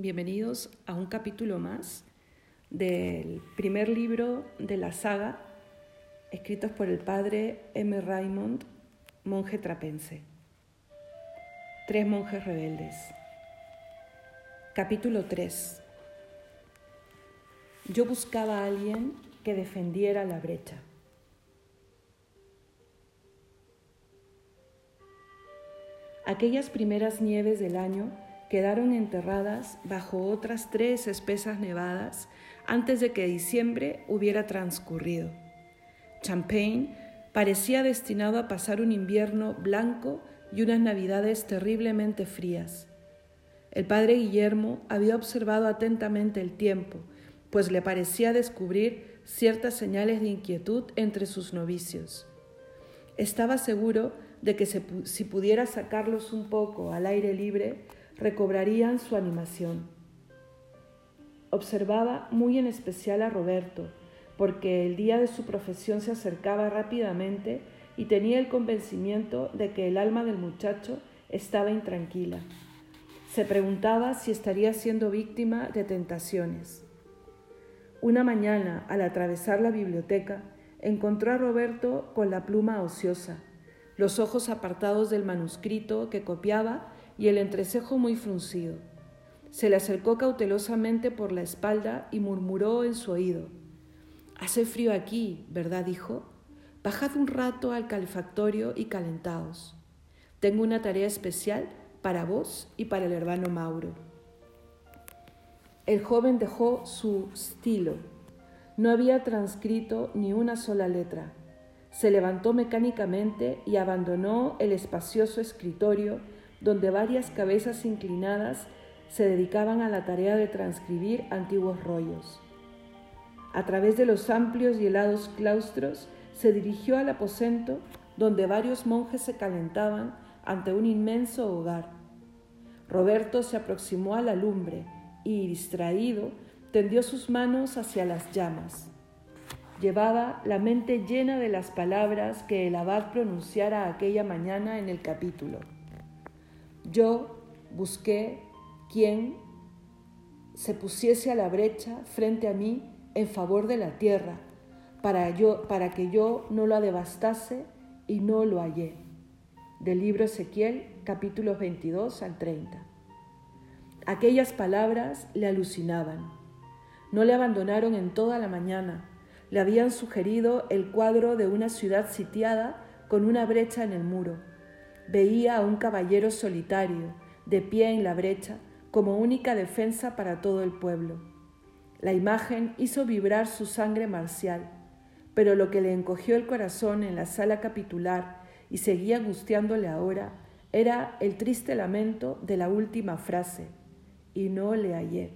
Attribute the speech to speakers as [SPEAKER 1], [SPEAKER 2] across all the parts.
[SPEAKER 1] bienvenidos a un capítulo más del primer libro de la saga, escritos por el padre M. Raymond, monje trapense. Tres monjes rebeldes. Capítulo 3. Yo buscaba a alguien que defendiera la brecha. Aquellas primeras nieves del año quedaron enterradas bajo otras tres espesas nevadas antes de que diciembre hubiera transcurrido. Champagne parecía destinado a pasar un invierno blanco y unas navidades terriblemente frías. El padre Guillermo había observado atentamente el tiempo, pues le parecía descubrir ciertas señales de inquietud entre sus novicios. Estaba seguro de que si pudiera sacarlos un poco al aire libre, recobrarían su animación. Observaba muy en especial a Roberto, porque el día de su profesión se acercaba rápidamente y tenía el convencimiento de que el alma del muchacho estaba intranquila. Se preguntaba si estaría siendo víctima de tentaciones. Una mañana, al atravesar la biblioteca, encontró a Roberto con la pluma ociosa, los ojos apartados del manuscrito que copiaba y el entrecejo muy fruncido. Se le acercó cautelosamente por la espalda y murmuró en su oído. Hace frío aquí, ¿verdad, hijo? Bajad un rato al calefactorio y calentaos. Tengo una tarea especial para vos y para el hermano Mauro. El joven dejó su estilo. No había transcrito ni una sola letra. Se levantó mecánicamente y abandonó el espacioso escritorio donde varias cabezas inclinadas se dedicaban a la tarea de transcribir antiguos rollos. A través de los amplios y helados claustros se dirigió al aposento donde varios monjes se calentaban ante un inmenso hogar. Roberto se aproximó a la lumbre y, distraído, tendió sus manos hacia las llamas. Llevaba la mente llena de las palabras que el abad pronunciara aquella mañana en el capítulo. Yo busqué quien se pusiese a la brecha frente a mí en favor de la tierra, para, yo, para que yo no la devastase y no lo hallé. Del libro Ezequiel, capítulos 22 al 30. Aquellas palabras le alucinaban. No le abandonaron en toda la mañana. Le habían sugerido el cuadro de una ciudad sitiada con una brecha en el muro. Veía a un caballero solitario, de pie en la brecha, como única defensa para todo el pueblo. La imagen hizo vibrar su sangre marcial, pero lo que le encogió el corazón en la sala capitular y seguía angustiándole ahora era el triste lamento de la última frase y no le hallé.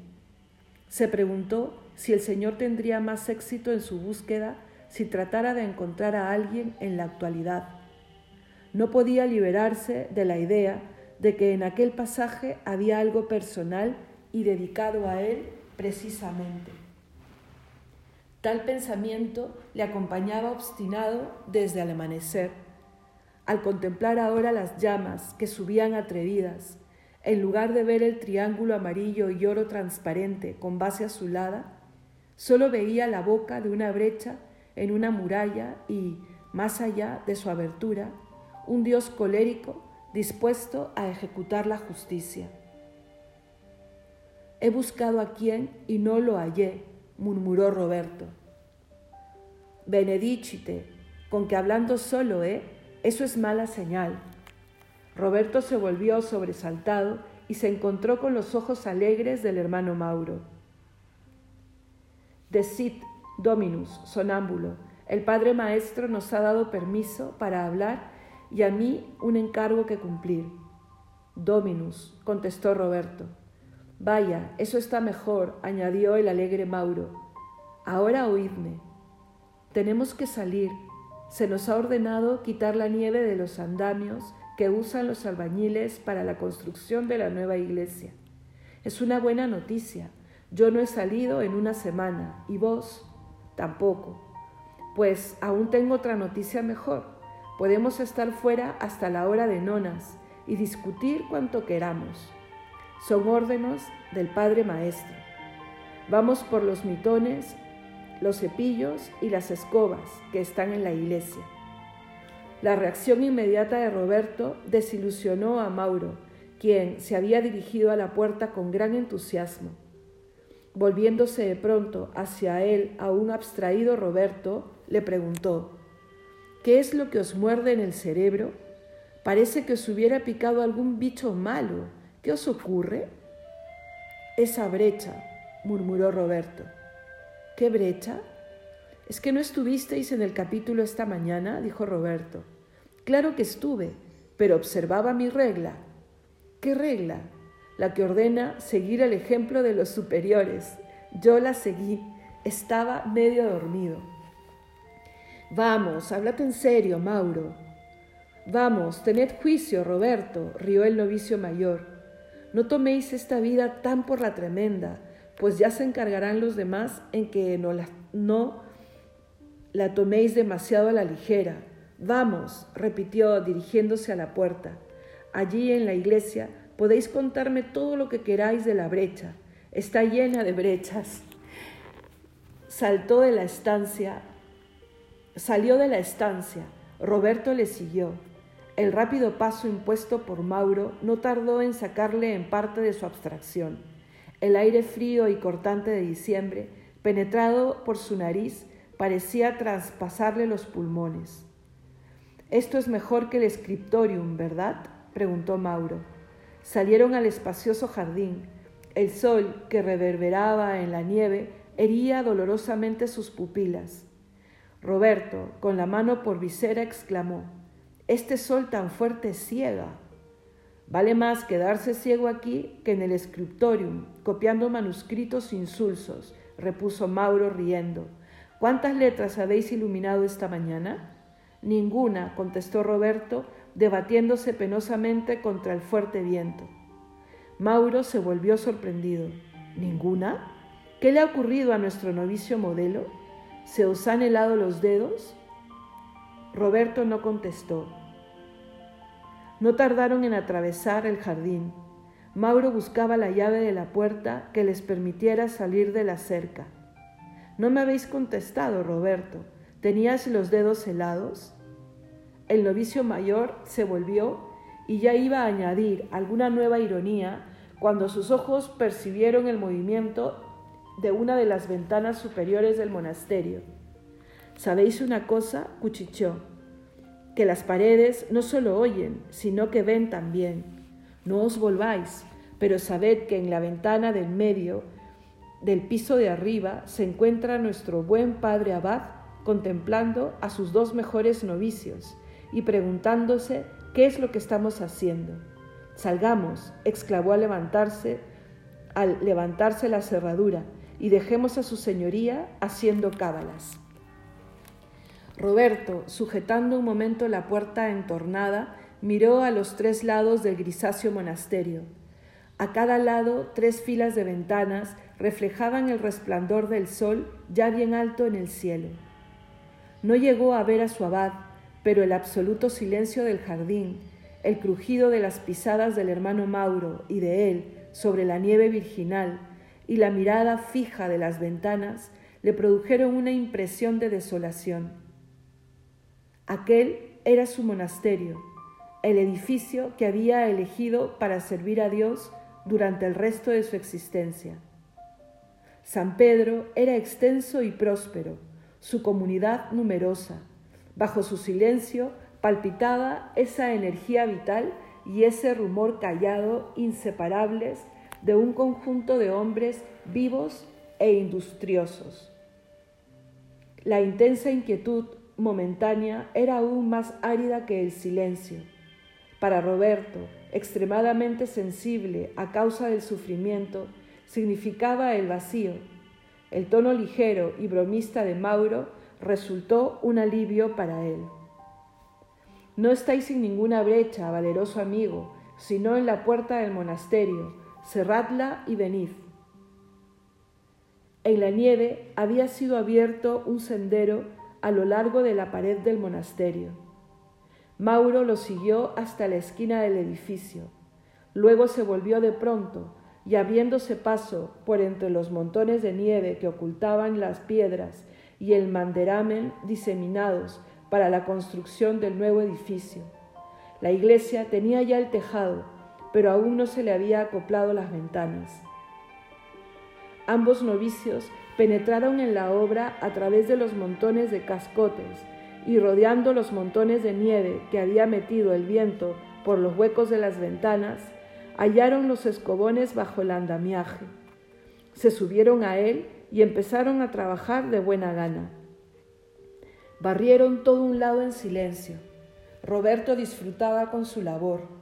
[SPEAKER 1] Se preguntó si el Señor tendría más éxito en su búsqueda si tratara de encontrar a alguien en la actualidad. No podía liberarse de la idea de que en aquel pasaje había algo personal y dedicado a él precisamente. Tal pensamiento le acompañaba obstinado desde el amanecer. Al contemplar ahora las llamas que subían atrevidas, en lugar de ver el triángulo amarillo y oro transparente con base azulada, solo veía la boca de una brecha en una muralla y, más allá de su abertura, un Dios colérico dispuesto a ejecutar la justicia. He buscado a quien y no lo hallé, murmuró Roberto. Benedicite, con que hablando solo, ¿eh? Eso es mala señal. Roberto se volvió sobresaltado y se encontró con los ojos alegres del hermano Mauro. Decid, Dominus, sonámbulo, el Padre Maestro nos ha dado permiso para hablar y a mí un encargo que cumplir. Dominus, contestó Roberto. Vaya, eso está mejor, añadió el alegre Mauro. Ahora oídme. Tenemos que salir. Se nos ha ordenado quitar la nieve de los andamios que usan los albañiles para la construcción de la nueva iglesia. Es una buena noticia. Yo no he salido en una semana y vos tampoco. Pues aún tengo otra noticia mejor. Podemos estar fuera hasta la hora de nonas y discutir cuanto queramos. Son órdenes del Padre Maestro. Vamos por los mitones, los cepillos y las escobas que están en la iglesia. La reacción inmediata de Roberto desilusionó a Mauro, quien se había dirigido a la puerta con gran entusiasmo. Volviéndose de pronto hacia él a un abstraído Roberto, le preguntó, ¿Qué es lo que os muerde en el cerebro? Parece que os hubiera picado algún bicho malo. ¿Qué os ocurre? Esa brecha, murmuró Roberto. ¿Qué brecha? ¿Es que no estuvisteis en el capítulo esta mañana? dijo Roberto. Claro que estuve, pero observaba mi regla. ¿Qué regla? La que ordena seguir el ejemplo de los superiores. Yo la seguí. Estaba medio dormido. Vamos, háblate en serio, Mauro. Vamos, tened juicio, Roberto, rió el novicio mayor. No toméis esta vida tan por la tremenda, pues ya se encargarán los demás en que no la, no la toméis demasiado a la ligera. Vamos, repitió dirigiéndose a la puerta. Allí en la iglesia podéis contarme todo lo que queráis de la brecha. Está llena de brechas. Saltó de la estancia, salió de la estancia. Roberto le siguió. El rápido paso impuesto por Mauro no tardó en sacarle en parte de su abstracción. El aire frío y cortante de diciembre, penetrado por su nariz, parecía traspasarle los pulmones. Esto es mejor que el scriptorium, ¿verdad? preguntó Mauro. Salieron al espacioso jardín. El sol, que reverberaba en la nieve, hería dolorosamente sus pupilas. Roberto, con la mano por visera, exclamó, Este sol tan fuerte ciega. Vale más quedarse ciego aquí que en el scriptorium, copiando manuscritos insulsos, repuso Mauro riendo. ¿Cuántas letras habéis iluminado esta mañana? Ninguna, contestó Roberto, debatiéndose penosamente contra el fuerte viento. Mauro se volvió sorprendido. ¿Ninguna? ¿Qué le ha ocurrido a nuestro novicio modelo? ¿Se os han helado los dedos? Roberto no contestó. No tardaron en atravesar el jardín. Mauro buscaba la llave de la puerta que les permitiera salir de la cerca. No me habéis contestado, Roberto. ¿Tenías los dedos helados? El novicio mayor se volvió y ya iba a añadir alguna nueva ironía cuando sus ojos percibieron el movimiento de una de las ventanas superiores del monasterio. ¿Sabéis una cosa? cuchichó, que las paredes no solo oyen, sino que ven también. No os volváis, pero sabed que en la ventana del medio del piso de arriba se encuentra nuestro buen padre abad contemplando a sus dos mejores novicios y preguntándose qué es lo que estamos haciendo. Salgamos, exclamó al levantarse, al levantarse la cerradura, y dejemos a su señoría haciendo cábalas. Roberto, sujetando un momento la puerta entornada, miró a los tres lados del grisáceo monasterio. A cada lado, tres filas de ventanas reflejaban el resplandor del sol ya bien alto en el cielo. No llegó a ver a su abad, pero el absoluto silencio del jardín, el crujido de las pisadas del hermano Mauro y de él sobre la nieve virginal y la mirada fija de las ventanas le produjeron una impresión de desolación. Aquel era su monasterio, el edificio que había elegido para servir a Dios durante el resto de su existencia. San Pedro era extenso y próspero, su comunidad numerosa. Bajo su silencio palpitaba esa energía vital y ese rumor callado inseparables de un conjunto de hombres vivos e industriosos. La intensa inquietud momentánea era aún más árida que el silencio. Para Roberto, extremadamente sensible a causa del sufrimiento, significaba el vacío. El tono ligero y bromista de Mauro resultó un alivio para él. No estáis sin ninguna brecha, valeroso amigo, sino en la puerta del monasterio. Cerradla y venid. En la nieve había sido abierto un sendero a lo largo de la pared del monasterio. Mauro lo siguió hasta la esquina del edificio. Luego se volvió de pronto, y abriéndose paso por entre los montones de nieve que ocultaban las piedras y el manderamen diseminados para la construcción del nuevo edificio. La iglesia tenía ya el tejado, pero aún no se le había acoplado las ventanas. Ambos novicios penetraron en la obra a través de los montones de cascotes y rodeando los montones de nieve que había metido el viento por los huecos de las ventanas, hallaron los escobones bajo el andamiaje. Se subieron a él y empezaron a trabajar de buena gana. Barrieron todo un lado en silencio. Roberto disfrutaba con su labor.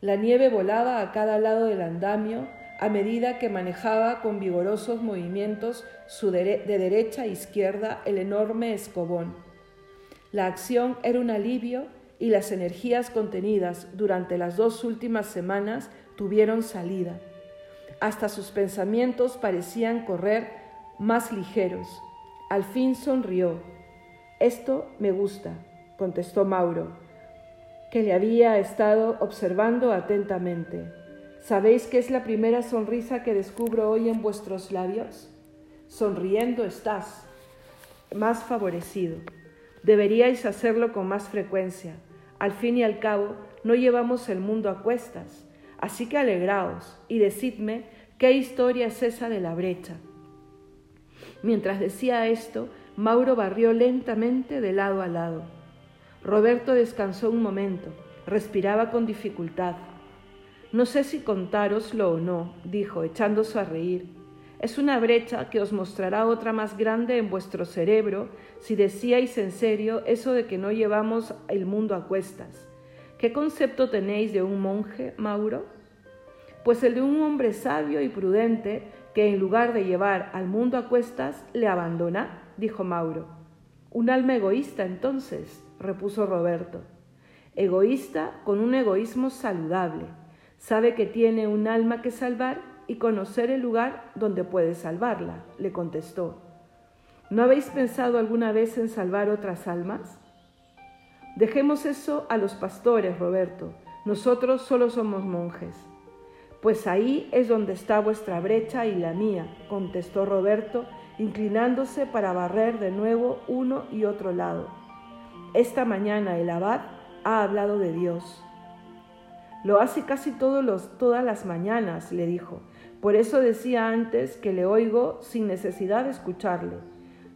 [SPEAKER 1] La nieve volaba a cada lado del andamio a medida que manejaba con vigorosos movimientos de derecha a izquierda el enorme escobón. La acción era un alivio y las energías contenidas durante las dos últimas semanas tuvieron salida. Hasta sus pensamientos parecían correr más ligeros. Al fin sonrió. Esto me gusta, contestó Mauro, que le había estado observando atentamente. ¿Sabéis que es la primera sonrisa que descubro hoy en vuestros labios? Sonriendo estás, más favorecido. Deberíais hacerlo con más frecuencia. Al fin y al cabo, no llevamos el mundo a cuestas. Así que alegraos y decidme qué historia es esa de la brecha. Mientras decía esto, Mauro barrió lentamente de lado a lado. Roberto descansó un momento, respiraba con dificultad. No sé si contároslo o no, dijo, echándose a reír. Es una brecha que os mostrará otra más grande en vuestro cerebro si decíais en serio eso de que no llevamos el mundo a cuestas. ¿Qué concepto tenéis de un monje, Mauro? Pues el de un hombre sabio y prudente que en lugar de llevar al mundo a cuestas le abandona, dijo Mauro. Un alma egoísta entonces, repuso Roberto. Egoísta con un egoísmo saludable Sabe que tiene un alma que salvar y conocer el lugar donde puede salvarla, le contestó. ¿No habéis pensado alguna vez en salvar otras almas? Dejemos eso a los pastores, Roberto. Nosotros solo somos monjes. Pues ahí es donde está vuestra brecha y la mía, contestó Roberto, inclinándose para barrer de nuevo uno y otro lado. Esta mañana el abad ha hablado de Dios. Lo hace casi todos los, todas las mañanas, le dijo. Por eso decía antes que le oigo sin necesidad de escucharle.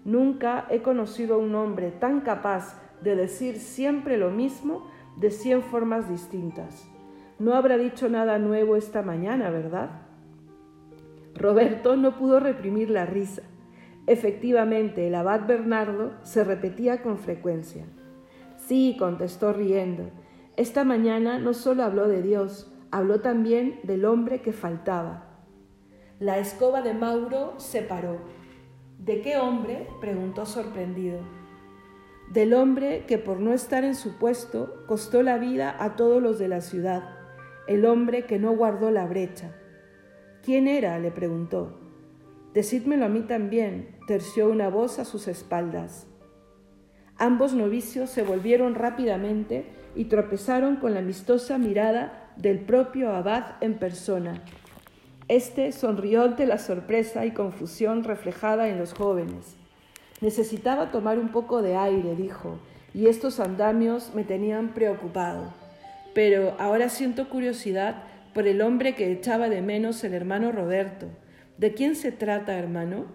[SPEAKER 1] Nunca he conocido a un hombre tan capaz de decir siempre lo mismo de cien formas distintas. No habrá dicho nada nuevo esta mañana, ¿verdad? Roberto no pudo reprimir la risa. Efectivamente, el abad Bernardo se repetía con frecuencia. Sí, contestó riendo, esta mañana no solo habló de Dios, habló también del hombre que faltaba. La escoba de Mauro se paró. ¿De qué hombre? preguntó sorprendido. Del hombre que por no estar en su puesto costó la vida a todos los de la ciudad, el hombre que no guardó la brecha. ¿Quién era? le preguntó. Decídmelo a mí también, terció una voz a sus espaldas. Ambos novicios se volvieron rápidamente y tropezaron con la amistosa mirada del propio abad en persona. Este sonrió ante la sorpresa y confusión reflejada en los jóvenes. Necesitaba tomar un poco de aire, dijo, y estos andamios me tenían preocupado. Pero ahora siento curiosidad por el hombre que echaba de menos el hermano Roberto. ¿De quién se trata, hermano?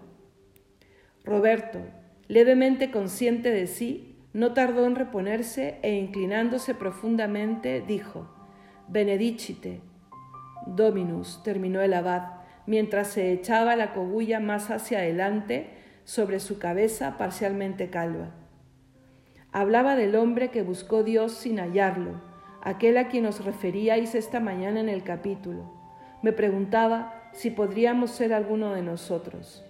[SPEAKER 1] Roberto, levemente consciente de sí, no tardó en reponerse e inclinándose profundamente dijo, Benedicite, Dominus, terminó el abad, mientras se echaba la cogulla más hacia adelante sobre su cabeza parcialmente calva. Hablaba del hombre que buscó Dios sin hallarlo, aquel a quien os referíais esta mañana en el capítulo. Me preguntaba si podríamos ser alguno de nosotros.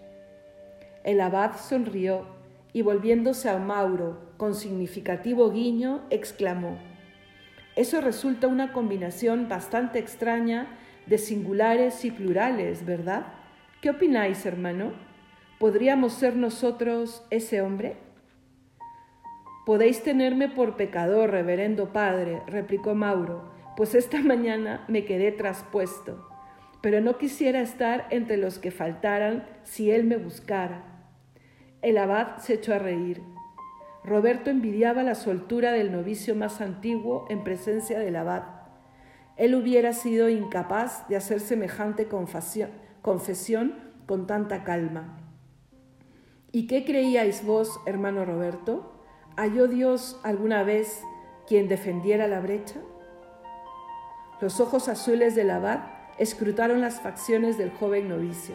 [SPEAKER 1] El abad sonrió y volviéndose a Mauro con significativo guiño, exclamó, Eso resulta una combinación bastante extraña de singulares y plurales, ¿verdad? ¿Qué opináis, hermano? ¿Podríamos ser nosotros ese hombre? Podéis tenerme por pecador, reverendo padre, replicó Mauro, pues esta mañana me quedé traspuesto, pero no quisiera estar entre los que faltaran si él me buscara. El abad se echó a reír. Roberto envidiaba la soltura del novicio más antiguo en presencia del abad. Él hubiera sido incapaz de hacer semejante confesión con tanta calma. ¿Y qué creíais vos, hermano Roberto? ¿Halló Dios alguna vez quien defendiera la brecha? Los ojos azules del abad escrutaron las facciones del joven novicio.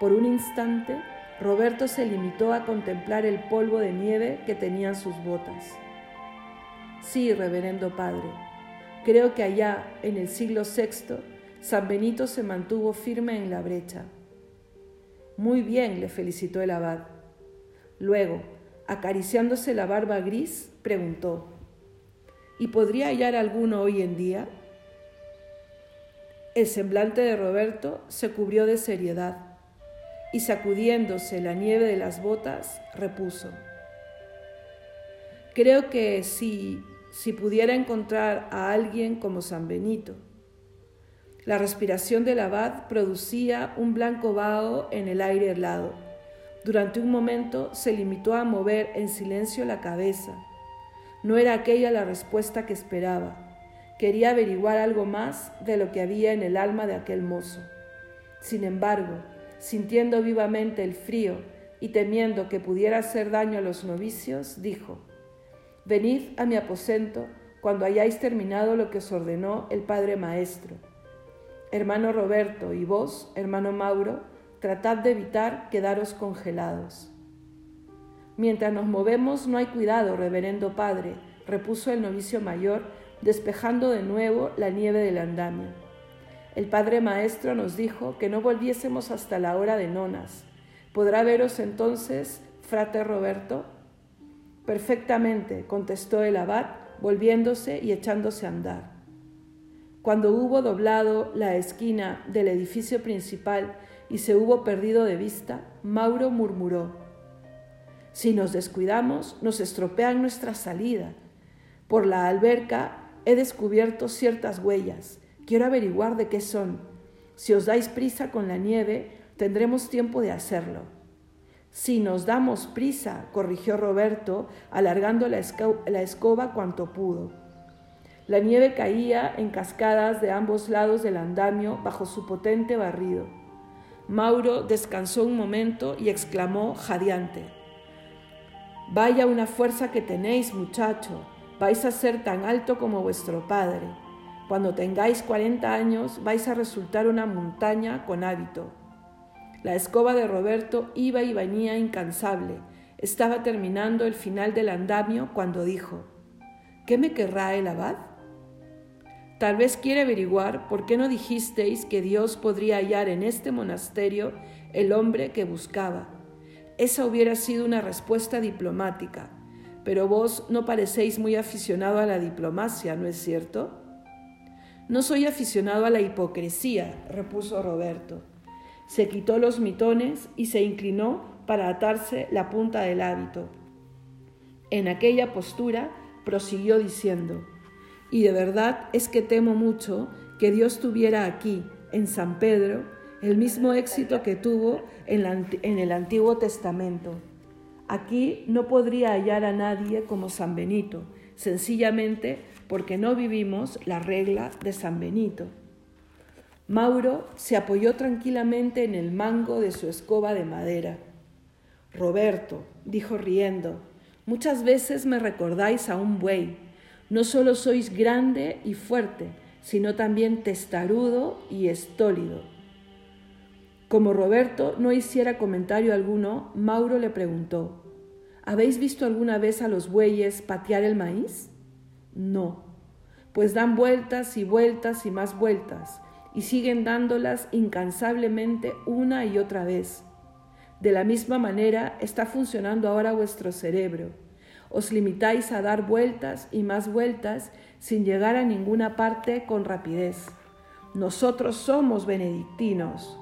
[SPEAKER 1] Por un instante, Roberto se limitó a contemplar el polvo de nieve que tenían sus botas. Sí, reverendo padre, creo que allá, en el siglo VI, San Benito se mantuvo firme en la brecha. Muy bien, le felicitó el abad. Luego, acariciándose la barba gris, preguntó, ¿Y podría hallar alguno hoy en día? El semblante de Roberto se cubrió de seriedad y sacudiéndose la nieve de las botas, repuso. Creo que si, si pudiera encontrar a alguien como San Benito. La respiración del abad producía un blanco vaho en el aire helado. Durante un momento se limitó a mover en silencio la cabeza no era aquella la respuesta que esperaba. Quería averiguar algo más de lo que había en el alma de aquel mozo. Sin embargo, sintiendo vivamente el frío y temiendo que pudiera hacer daño a los novicios, dijo, Venid a mi aposento cuando hayáis terminado lo que os ordenó el Padre Maestro. Hermano Roberto y vos, hermano Mauro, tratad de evitar quedaros congelados. Mientras nos movemos no hay cuidado, reverendo Padre, repuso el novicio mayor, despejando de nuevo la nieve del andamio. El Padre Maestro nos dijo que no volviésemos hasta la hora de nonas. ¿Podrá veros entonces, frate Roberto? Perfectamente, contestó el abad, volviéndose y echándose a andar. Cuando hubo doblado la esquina del edificio principal y se hubo perdido de vista, Mauro murmuró, si nos descuidamos, nos estropean nuestra salida. Por la alberca he descubierto ciertas huellas. Quiero averiguar de qué son. Si os dais prisa con la nieve, tendremos tiempo de hacerlo. Si nos damos prisa, corrigió Roberto, alargando la, escoba cuanto pudo. La nieve caía en cascadas de ambos lados del andamio bajo su potente barrido. Mauro descansó un momento y exclamó jadeante. Vaya una fuerza que tenéis, muchacho, vais a ser tan alto como vuestro padre. Cuando tengáis 40 años vais a resultar una montaña con hábito. La escoba de Roberto iba y venía incansable. Estaba terminando el final del andamio cuando dijo, ¿qué me querrá el abad? Tal vez quiere averiguar por qué no dijisteis que Dios podría hallar en este monasterio el hombre que buscaba esa hubiera sido una respuesta diplomática, pero vos no parecéis muy aficionado a la diplomacia, ¿no es cierto? No soy aficionado a la hipocresía, repuso Roberto. Se quitó los mitones y se inclinó para atarse la punta del hábito. En aquella postura prosiguió diciendo, y de verdad es que temo mucho que Dios tuviera aquí, en San Pedro, el mismo éxito que tuvo en, el Antiguo Testamento. Aquí no podría hallar a nadie como San Benito, sencillamente porque no vivimos la regla de San Benito. Mauro se apoyó tranquilamente en el mango de su escoba de madera. Roberto, dijo riendo, muchas veces me recordáis a un buey. No solo sois grande y fuerte, sino también testarudo y estólido. Como Roberto no hiciera comentario alguno, Mauro le preguntó, ¿Habéis visto alguna vez a los bueyes patear el maíz? No, pues dan vueltas y vueltas y más vueltas, y siguen dándolas incansablemente una y otra vez. De la misma manera está funcionando ahora vuestro cerebro. Os limitáis a dar vueltas y más vueltas sin llegar a ninguna parte con rapidez. Nosotros somos benedictinos.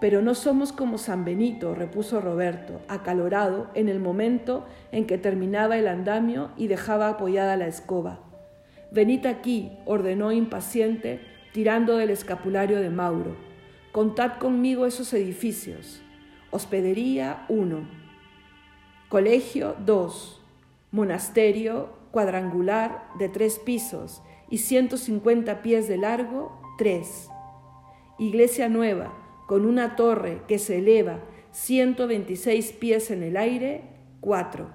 [SPEAKER 1] Pero no somos como San Benito, repuso Roberto, acalorado en el momento en que terminaba el andamio y dejaba apoyada la escoba. Venid aquí, ordenó impaciente, tirando del escapulario de Mauro. Contad conmigo esos edificios. Hospedería 1. Colegio 2. Monasterio cuadrangular de tres pisos y 150 pies de largo 3. Iglesia nueva con una torre que se eleva 126 pies en el aire 4.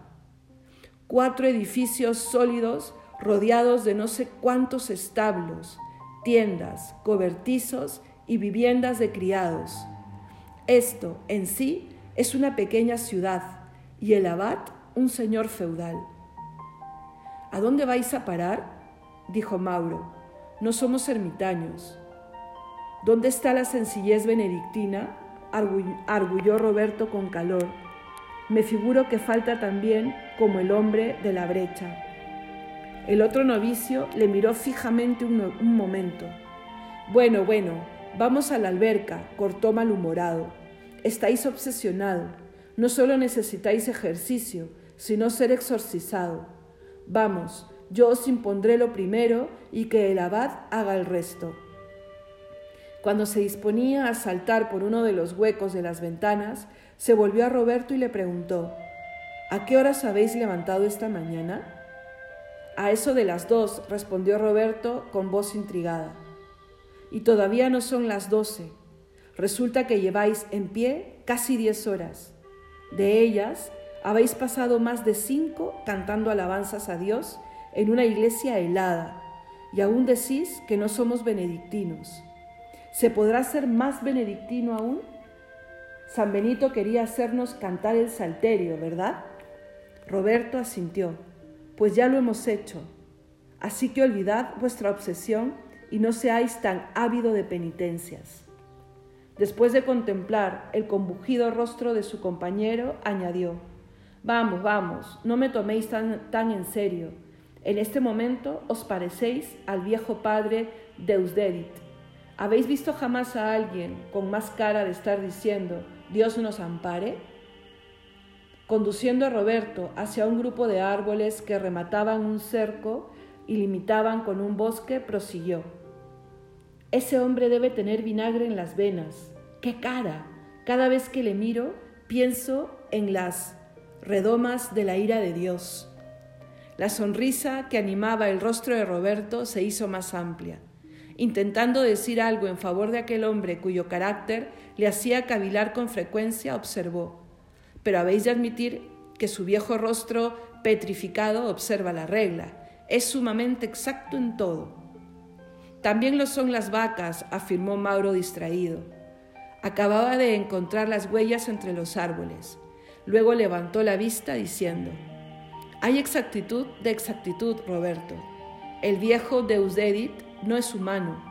[SPEAKER 1] Cuatro edificios sólidos rodeados de no sé cuántos establos, tiendas, cobertizos y viviendas de criados. Esto en sí es una pequeña ciudad y el abad un señor feudal. ¿A dónde vais a parar? dijo Mauro. No somos ermitaños. ¿Dónde está la sencillez benedictina? arguyó Roberto con calor. Me figuro que falta también como el hombre de la brecha. El otro novicio le miró fijamente un, momento. Bueno, bueno, vamos a la alberca, cortó malhumorado. Estáis obsesionado. No solo necesitáis ejercicio, sino ser exorcizado. Vamos, yo os impondré lo primero y que el abad haga el resto. Cuando se disponía a saltar por uno de los huecos de las ventanas, se volvió a Roberto y le preguntó, ¿A qué horas habéis levantado esta mañana? A eso de las dos, respondió Roberto con voz intrigada. Y todavía no son las doce. Resulta que lleváis en pie casi diez horas. De ellas, habéis pasado más de cinco cantando alabanzas a Dios en una iglesia helada, y aún decís que no somos benedictinos. ¿Se podrá ser más benedictino aún? San Benito quería hacernos cantar el salterio, ¿verdad? Roberto asintió pues ya lo hemos hecho. Así que olvidad vuestra obsesión y no seáis tan ávido de penitencias. Después de contemplar el combugido rostro de su compañero, añadió, Vamos, vamos, no me toméis tan, tan en serio. En este momento os parecéis al viejo padre Deusdedit. ¿Habéis visto jamás a alguien con más cara de estar diciendo, Dios nos ampare? conduciendo a Roberto hacia un grupo de árboles que remataban un cerco y limitaban con un bosque, prosiguió. Ese hombre debe tener vinagre en las venas. ¡Qué cara! Cada vez que le miro, pienso en las redomas de la ira de Dios. La sonrisa que animaba el rostro de Roberto se hizo más amplia. Intentando decir algo en favor de aquel hombre cuyo carácter le hacía cavilar con frecuencia, observó pero habéis de admitir que su viejo rostro petrificado observa la regla. Es sumamente exacto en todo. También lo son las vacas, afirmó Mauro distraído. Acababa de encontrar las huellas entre los árboles. Luego levantó la vista diciendo, hay exactitud de exactitud, Roberto. El viejo Deusdedit no es humano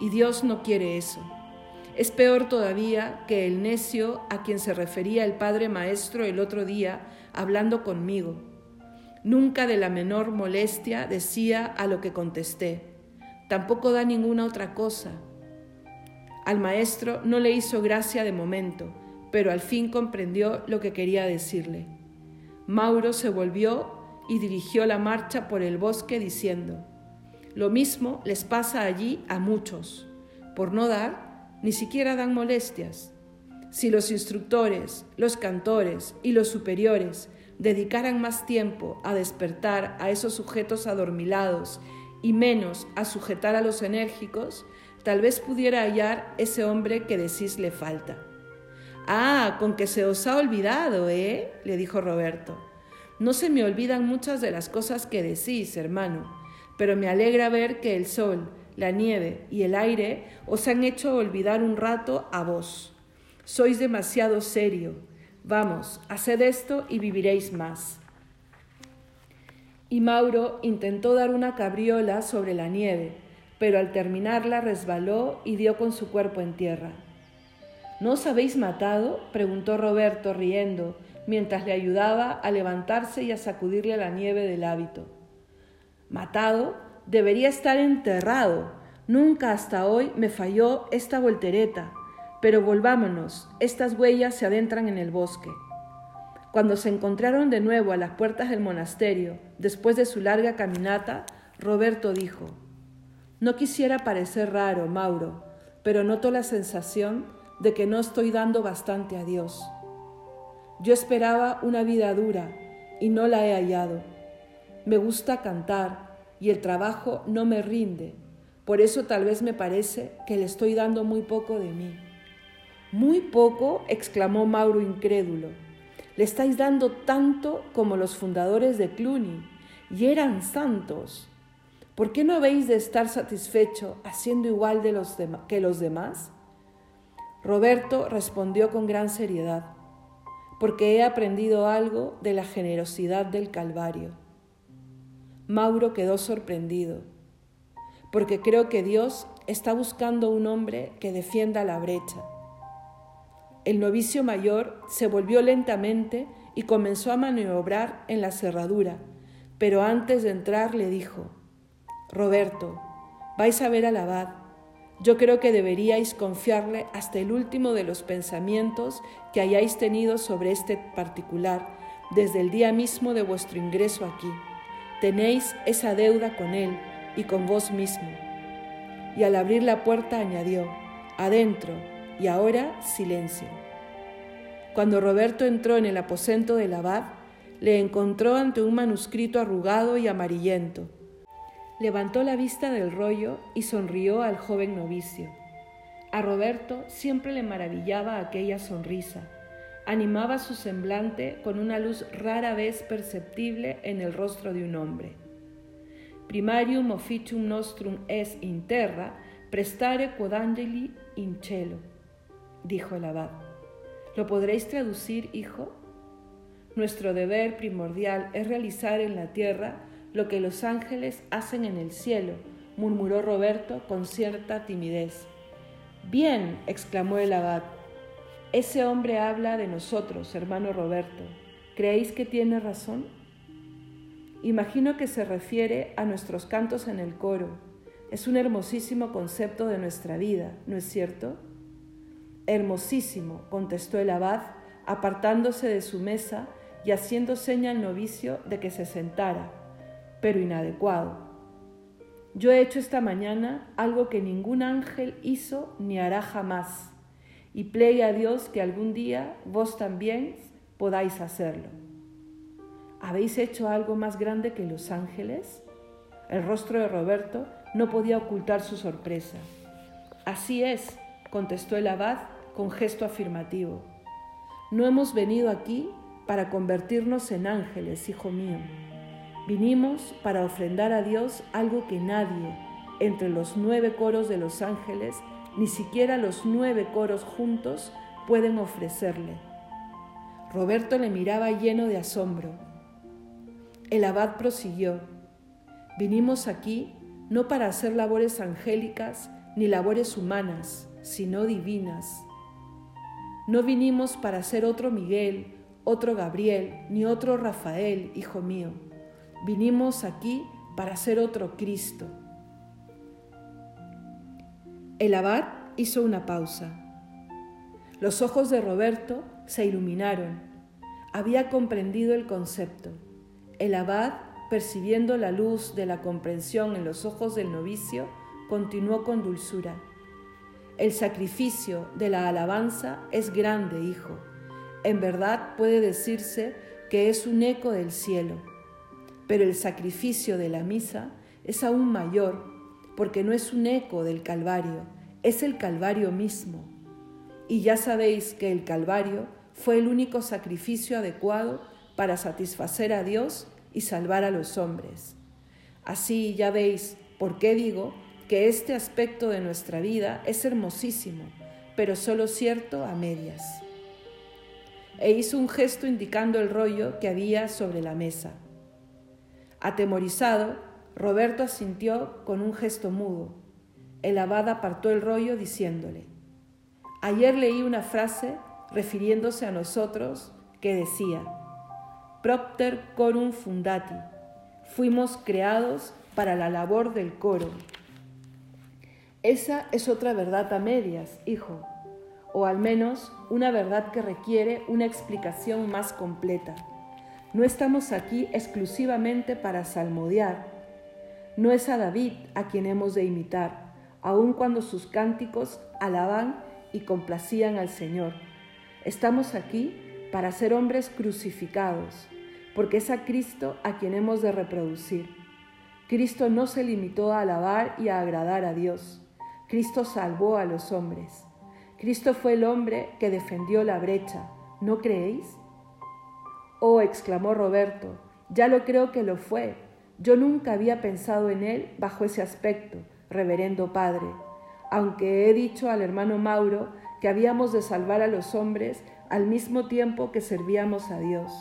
[SPEAKER 1] y Dios no quiere eso. Es peor todavía que el necio a quien se refería el padre maestro el otro día hablando conmigo. Nunca de la menor molestia decía a lo que contesté. Tampoco da ninguna otra cosa. Al maestro no le hizo gracia de momento, pero al fin comprendió lo que quería decirle. Mauro se volvió y dirigió la marcha por el bosque diciendo, Lo mismo les pasa allí a muchos. Por no dar, ni siquiera dan molestias. Si los instructores, los cantores y los superiores dedicaran más tiempo a despertar a esos sujetos adormilados y menos a sujetar a los enérgicos, tal vez pudiera hallar ese hombre que decís le falta. Ah, con que se os ha olvidado, ¿eh? le dijo Roberto. No se me olvidan muchas de las cosas que decís, hermano, pero me alegra ver que el sol, la nieve y el aire os han hecho olvidar un rato a vos. Sois demasiado serio. Vamos, haced esto y viviréis más. Y Mauro intentó dar una cabriola sobre la nieve, pero al terminarla resbaló y dio con su cuerpo en tierra. ¿No os habéis matado? preguntó Roberto riendo, mientras le ayudaba a levantarse y a sacudirle la nieve del hábito. ¿Matado? debería estar enterrado. Nunca hasta hoy me falló esta voltereta. Pero volvámonos, estas huellas se adentran en el bosque. Cuando se encontraron de nuevo a las puertas del monasterio, después de su larga caminata, Roberto dijo, no quisiera parecer raro, Mauro, pero noto la sensación de que no estoy dando bastante a Dios. Yo esperaba una vida dura y no la he hallado. Me gusta cantar y el trabajo no me rinde. Por eso tal vez me parece que le estoy dando muy poco de mí. Muy poco, exclamó Mauro incrédulo. Le estáis dando tanto como los fundadores de Cluny, y eran santos. ¿Por qué no habéis de estar satisfecho haciendo igual de los que los demás? Roberto respondió con gran seriedad, porque he aprendido algo de la generosidad del Calvario. Mauro quedó sorprendido, porque creo que Dios está buscando un hombre que defienda la brecha. El novicio mayor se volvió lentamente y comenzó a maniobrar en la cerradura, pero antes de entrar le dijo, Roberto, vais a ver al abad. Yo creo que deberíais confiarle hasta el último de los pensamientos que hayáis tenido sobre este particular desde el día mismo de vuestro ingreso aquí. Tenéis esa deuda con Él y con vos mismo. Y al abrir la puerta añadió, adentro, y ahora silencio. Cuando Roberto entró en el aposento del abad, le encontró ante un manuscrito arrugado y amarillento. Levantó la vista del rollo y sonrió al joven novicio. A Roberto siempre le maravillaba aquella sonrisa animaba su semblante con una luz rara vez perceptible en el rostro de un hombre. Primarium officium nostrum es in terra, prestare quod angeli in cielo, dijo el abad. ¿Lo podréis traducir, hijo? Nuestro deber primordial es realizar en la tierra lo que los ángeles hacen en el cielo, murmuró Roberto con cierta timidez. Bien, exclamó el abad, ese hombre habla de nosotros, hermano Roberto. ¿Creéis que tiene razón? Imagino que se refiere a nuestros cantos en el coro. Es un hermosísimo concepto de nuestra vida, ¿no es cierto? Hermosísimo, contestó el abad, apartándose de su mesa y haciendo seña al novicio de que se sentara, pero inadecuado. Yo he hecho esta mañana algo que ningún ángel hizo ni hará jamás y plegue a Dios que algún día vos también podáis hacerlo. ¿Habéis hecho algo más grande que los ángeles? El rostro de Roberto no podía ocultar su sorpresa. Así es, contestó el abad con gesto afirmativo. No hemos venido aquí para convertirnos en ángeles, hijo mío. Vinimos para ofrendar a Dios algo que nadie, entre los nueve coros de los ángeles, ni siquiera los nueve coros juntos pueden ofrecerle. Roberto le miraba lleno de asombro. El abad prosiguió, vinimos aquí no para hacer labores angélicas ni labores humanas, sino divinas. No vinimos para ser otro Miguel, otro Gabriel, ni otro Rafael, hijo mío. Vinimos aquí para ser otro Cristo. El abad hizo una pausa. Los ojos de Roberto se iluminaron. Había comprendido el concepto. El abad, percibiendo la luz de la comprensión en los ojos del novicio, continuó con dulzura. El sacrificio de la alabanza es grande, hijo. En verdad puede decirse que es un eco del cielo, pero el sacrificio de la misa es aún mayor porque no es un eco del Calvario, es el Calvario mismo. Y ya sabéis que el Calvario fue el único sacrificio adecuado para satisfacer a Dios y salvar a los hombres. Así ya veis por qué digo que este aspecto de nuestra vida es hermosísimo, pero solo cierto a medias. E hizo un gesto indicando el rollo que había sobre la mesa. Atemorizado, Roberto asintió con un gesto mudo. El abad apartó el rollo diciéndole, ayer leí una frase refiriéndose a nosotros que decía, Propter corum fundati, fuimos creados para la labor del coro. Esa es otra verdad a medias, hijo, o al menos una verdad que requiere una explicación más completa. No estamos aquí exclusivamente para salmodiar, No es a David a quien hemos de imitar, aun cuando sus cánticos alaban y complacían al Señor. Estamos aquí para ser hombres crucificados, porque es a Cristo a quien hemos de reproducir. Cristo no se limitó a alabar y a agradar a Dios. Cristo salvó a los hombres. Cristo fue el hombre que defendió la brecha. ¿No creéis? Oh, exclamó Roberto, ya lo creo que lo fue. Yo nunca había pensado en él bajo ese aspecto, reverendo Padre, aunque he dicho al hermano Mauro que habíamos de salvar a los hombres al mismo tiempo que servíamos a Dios.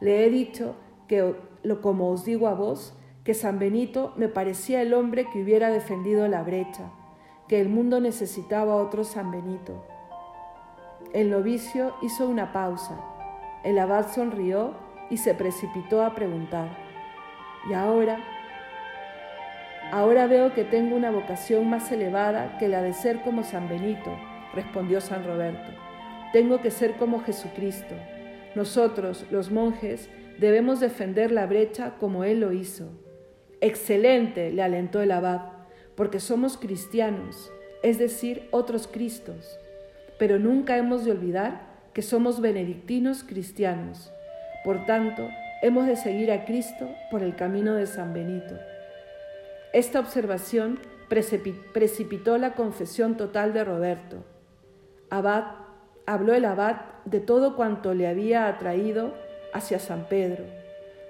[SPEAKER 1] Le he dicho que, como os digo a vos, que San Benito me parecía el hombre que hubiera defendido la brecha, que el mundo necesitaba otro San Benito. El novicio hizo una pausa. El abad sonrió y se precipitó a preguntar. ¿Y ahora? Ahora veo que tengo una vocación más elevada que la de ser como San Benito, respondió San Roberto. Tengo que ser como Jesucristo. Nosotros, los monjes, debemos defender la brecha como Él lo hizo. Excelente, le alentó el abad, porque somos cristianos, es decir, otros Cristos pero nunca hemos de olvidar que somos benedictinos cristianos. Por tanto, hemos de seguir a Cristo por el camino de San Benito. Esta observación precipitó la confesión total de Roberto. Abad, habló el abad de todo cuanto le había atraído hacia San Pedro,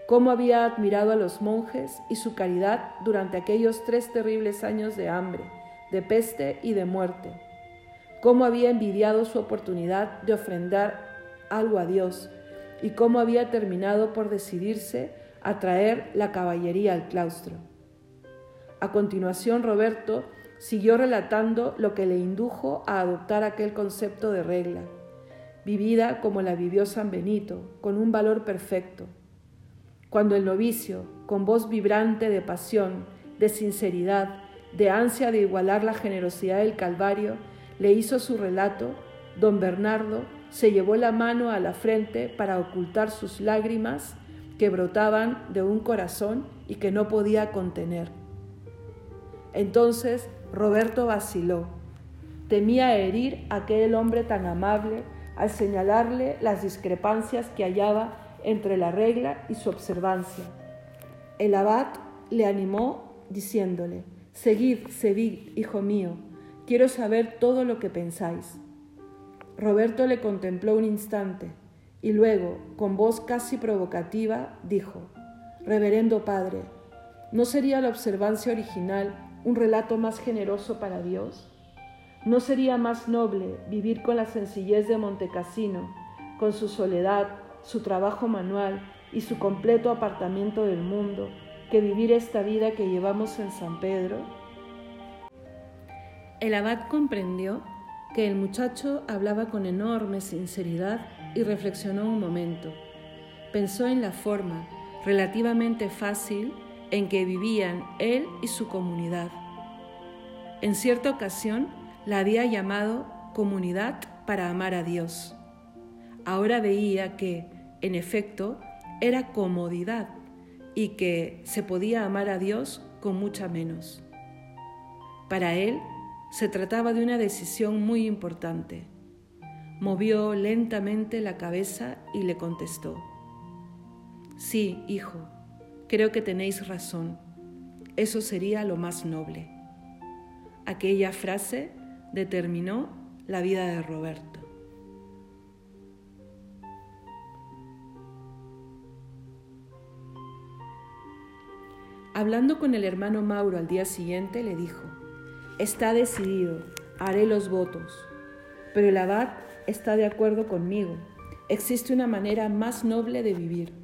[SPEAKER 1] cómo había admirado a los monjes y su caridad durante aquellos tres terribles años de hambre, de peste y de muerte cómo había envidiado su oportunidad de ofrendar algo a Dios y cómo había terminado por decidirse a traer la caballería al claustro. A continuación, Roberto siguió relatando lo que le indujo a adoptar aquel concepto de regla, vivida como la vivió San Benito, con un valor perfecto. Cuando el novicio, con voz vibrante de pasión, de sinceridad, de ansia de igualar la generosidad del Calvario, le hizo su relato, don Bernardo se llevó la mano a la frente para ocultar sus lágrimas que brotaban de un corazón y que no podía contener. Entonces Roberto vaciló. Temía herir a aquel hombre tan amable al señalarle las discrepancias que hallaba entre la regla y su observancia. El abad le animó diciéndole, Seguid, seguid, hijo mío, Quiero saber todo lo que pensáis. Roberto le contempló un instante y luego, con voz casi provocativa, dijo, Reverendo Padre, ¿no sería la observancia original un relato más generoso para Dios? ¿No sería más noble vivir con la sencillez de Montecassino, con su soledad, su trabajo manual y su completo apartamiento del mundo, que vivir esta vida que llevamos en San Pedro? El abad comprendió que el muchacho hablaba con enorme sinceridad y reflexionó un momento. Pensó en la forma relativamente fácil en que vivían él y su comunidad. En cierta ocasión la había llamado comunidad para amar a Dios. Ahora veía que, en efecto, era comodidad y que se podía amar a Dios con mucha menos. Para él, se trataba de una decisión muy importante. Movió lentamente la cabeza y le contestó, Sí, hijo, creo que tenéis razón. Eso sería lo más noble. Aquella frase determinó la vida de Roberto. Hablando con el hermano Mauro al día siguiente, le dijo, Está decidido, haré los votos. Pero el abad está de acuerdo conmigo. Existe una manera más noble de vivir.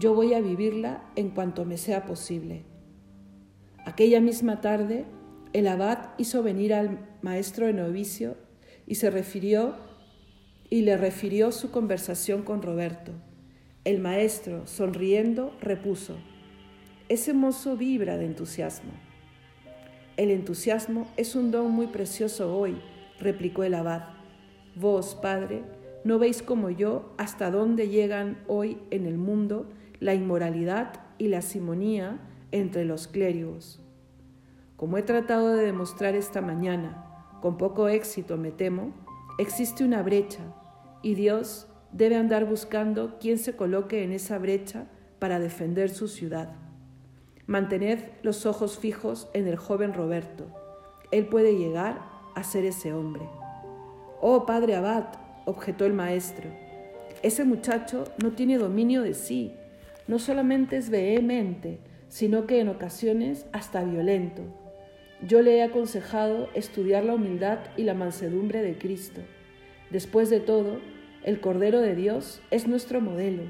[SPEAKER 1] Yo voy a vivirla en cuanto me sea posible. Aquella misma tarde, el abad hizo venir al maestro de novicio y se refirió y le refirió su conversación con Roberto. El maestro, sonriendo, repuso: Ese mozo vibra de entusiasmo. El entusiasmo es un don muy precioso hoy, replicó el abad. Vos, Padre, no veis como yo hasta dónde llegan hoy en el mundo la inmoralidad y la simonía entre los clérigos. Como he tratado de demostrar esta mañana, con poco éxito me temo, existe una brecha y Dios debe andar buscando quién se coloque en esa brecha para defender su ciudad. Mantened los ojos fijos en el joven Roberto. Él puede llegar a ser ese hombre. Oh, padre Abad, objetó el maestro, ese muchacho no tiene dominio de sí, no solamente es vehemente, sino que en ocasiones hasta violento. Yo le he aconsejado estudiar la humildad y la mansedumbre de Cristo. Después de todo, el Cordero de Dios es nuestro modelo.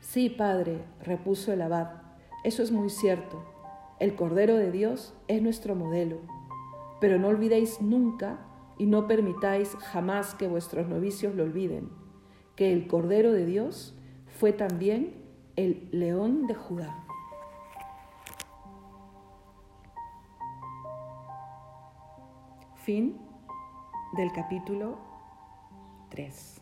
[SPEAKER 1] Sí, Padre, repuso el abad, eso es muy cierto. El Cordero de Dios es nuestro modelo. Pero no olvidéis nunca y no permitáis jamás que vuestros novicios lo olviden, que el Cordero de Dios fue también el león de Judá. Fin del capítulo 3.